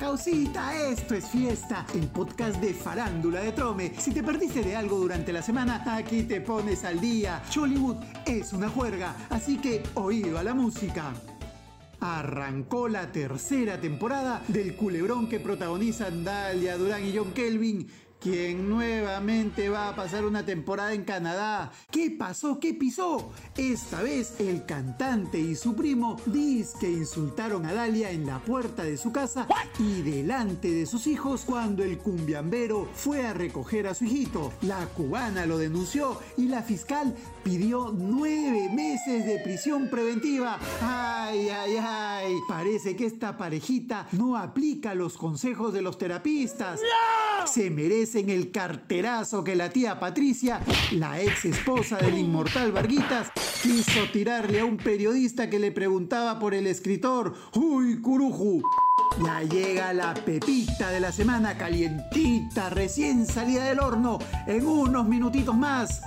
causita, esto es fiesta, el podcast de Farándula de Trome. Si te perdiste de algo durante la semana, aquí te pones al día. Chollywood es una juerga, así que oído a la música. Arrancó la tercera temporada del culebrón que protagonizan Dalia Durán y John Kelvin quien nuevamente va a pasar una temporada en Canadá. ¿Qué pasó? ¿Qué pisó? Esta vez el cantante y su primo dice que insultaron a Dalia en la puerta de su casa y delante de sus hijos cuando el cumbiambero fue a recoger a su hijito. La cubana lo denunció y la fiscal pidió nueve meses de prisión preventiva. ¡Ay, ay, ay! Parece que esta parejita no aplica los consejos de los terapistas. Se merecen el carterazo que la tía Patricia, la ex esposa del inmortal Varguitas, quiso tirarle a un periodista que le preguntaba por el escritor. ¡Uy, curuju! Ya llega la pepita de la semana calientita, recién salida del horno, en unos minutitos más.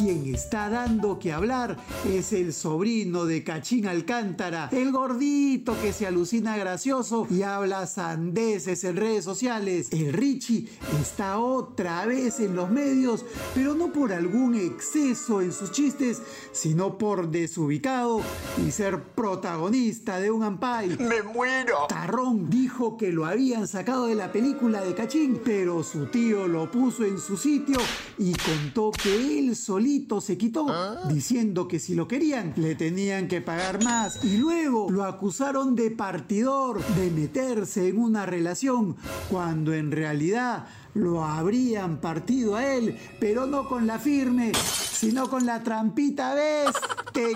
Quien está dando que hablar es el sobrino de Cachín Alcántara, el gordito que se alucina gracioso y habla sandeces en redes sociales. El Richie está otra vez en los medios, pero no por algún exceso en sus chistes, sino por desubicado y ser protagonista de un ampay. ¡Me muero! Tarrón dijo que lo habían sacado de la película de Cachín, pero su tío lo puso en su sitio y contó que él se quitó, diciendo que si lo querían le tenían que pagar más. Y luego lo acusaron de partidor, de meterse en una relación, cuando en realidad lo habrían partido a él, pero no con la firme, sino con la trampita, ¿ves?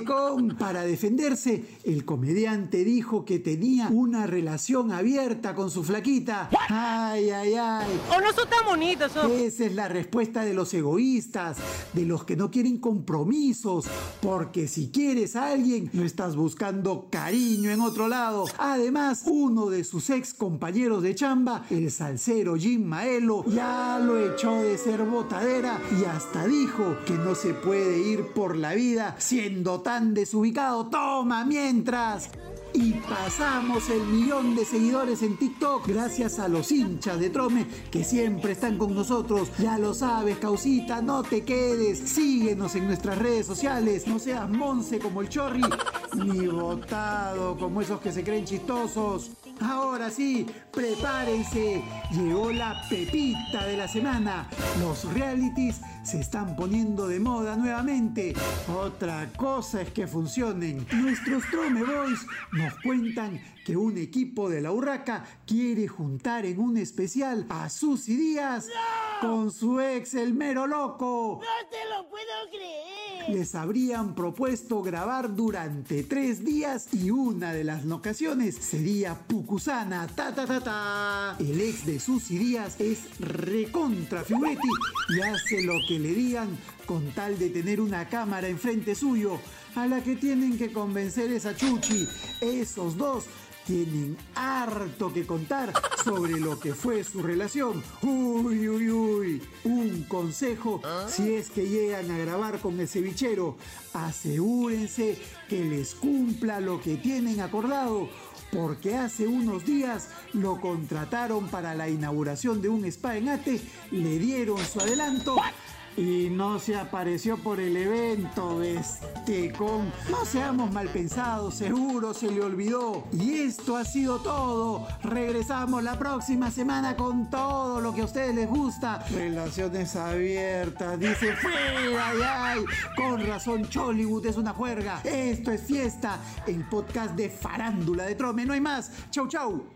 Con Para defenderse, el comediante dijo que tenía una relación abierta con su flaquita. Ay, ay, ay. O no son tan bonitos. Esa es la respuesta de los egoístas, de los que no quieren compromisos, porque si quieres a alguien, no estás buscando cariño en otro lado. Además, uno de sus ex compañeros de chamba, el salsero Jim Maelo, ya lo echó de ser botadera y hasta dijo que no se puede ir por la vida siendo tan desubicado. Toma mientras. Y pasamos el millón de seguidores en TikTok gracias a los hinchas de Trome que siempre están con nosotros. Ya lo sabes, causita, no te quedes. Síguenos en nuestras redes sociales. No seas monce como el chorri, ni botado como esos que se creen chistosos. Ahora sí, prepárense. Llegó la pepita de la semana. Los realities se están poniendo de moda nuevamente. Otra cosa es que funcionen. Nuestros Trome Boys nos cuentan que un equipo de la Urraca quiere juntar en un especial a Susy Díaz con su ex el mero loco. ¡No te lo puedo creer! Les habrían propuesto grabar durante tres días y una de las locaciones sería Pucusana. Ta ta ta ta. El ex de Susy Díaz es recontra Figuretti y hace lo que le digan con tal de tener una cámara enfrente suyo a la que tienen que convencer esa Chuchi. Esos dos tienen harto que contar sobre lo que fue su relación. Uy, uy, uy. Un consejo si es que llegan a grabar con el cevichero. Asegúrense que les cumpla lo que tienen acordado. Porque hace unos días lo contrataron para la inauguración de un spa en Ate, le dieron su adelanto y no se apareció por el evento, con No seamos mal pensados, seguro se le olvidó. Y esto ha sido todo. Regresamos la próxima semana con todo lo que a ustedes les gusta. Relaciones abiertas, dice fuera, ay, ay. Con razón, Chollywood es una juerga. Esto es fiesta, el podcast de farándula de Trome. No hay más. Chau, chau.